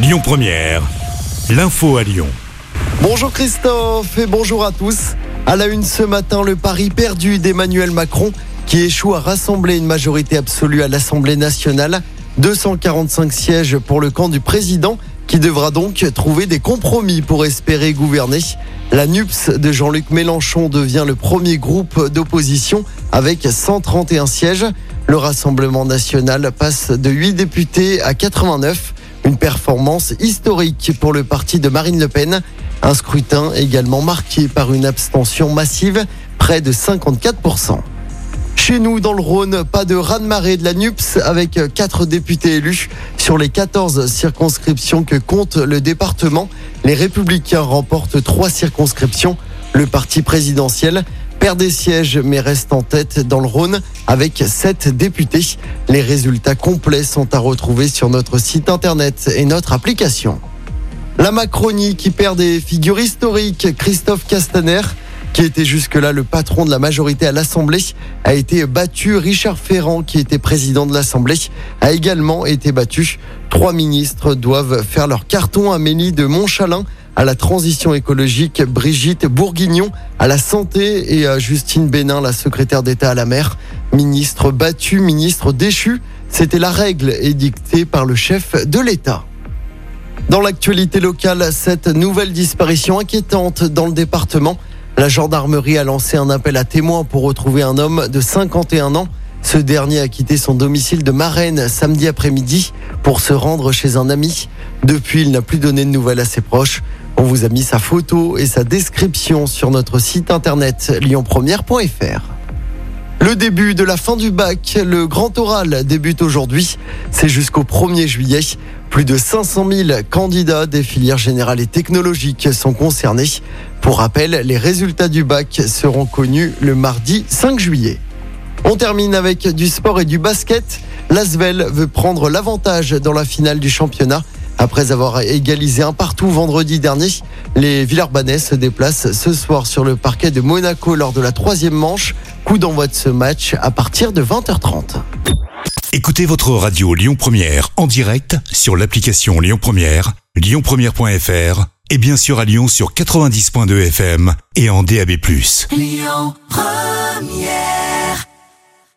Lyon Première, l'info à Lyon. Bonjour Christophe et bonjour à tous. À la une ce matin, le pari perdu d'Emmanuel Macron qui échoue à rassembler une majorité absolue à l'Assemblée nationale. 245 sièges pour le camp du président qui devra donc trouver des compromis pour espérer gouverner. La NUPS de Jean-Luc Mélenchon devient le premier groupe d'opposition avec 131 sièges. Le Rassemblement national passe de 8 députés à 89. Une performance historique pour le parti de Marine Le Pen. Un scrutin également marqué par une abstention massive, près de 54%. Chez nous, dans le Rhône, pas de raz-de-marée de la NUPS avec quatre députés élus. Sur les 14 circonscriptions que compte le département, les Républicains remportent trois circonscriptions. Le parti présidentiel perd des sièges mais reste en tête dans le Rhône avec sept députés. Les résultats complets sont à retrouver sur notre site internet et notre application. La Macronie qui perd des figures historiques, Christophe Castaner qui était jusque-là le patron de la majorité à l'Assemblée, a été battu. Richard Ferrand, qui était président de l'Assemblée, a également été battu. Trois ministres doivent faire leur carton à Mélie de Montchalin à la transition écologique, Brigitte Bourguignon à la santé et à Justine Bénin, la secrétaire d'État à la mer. Ministre battu, ministre déchu, c'était la règle édictée par le chef de l'État. Dans l'actualité locale, cette nouvelle disparition inquiétante dans le département. La gendarmerie a lancé un appel à témoins pour retrouver un homme de 51 ans. Ce dernier a quitté son domicile de Marennes samedi après-midi pour se rendre chez un ami. Depuis, il n'a plus donné de nouvelles à ses proches. On vous a mis sa photo et sa description sur notre site internet lyonpremière.fr. Le début de la fin du bac, le grand oral débute aujourd'hui. C'est jusqu'au 1er juillet. Plus de 500 000 candidats des filières générales et technologiques sont concernés. Pour rappel, les résultats du bac seront connus le mardi 5 juillet. On termine avec du sport et du basket. L'Asvel veut prendre l'avantage dans la finale du championnat. Après avoir égalisé un partout vendredi dernier, les Villeurbanais se déplacent ce soir sur le parquet de Monaco lors de la troisième manche. Coup d'envoi de ce match à partir de 20h30. Écoutez votre radio Lyon Première en direct sur l'application Lyon Première, lyonpremière.fr et bien sûr à Lyon sur 90.2 FM et en DAB+. Lyon Première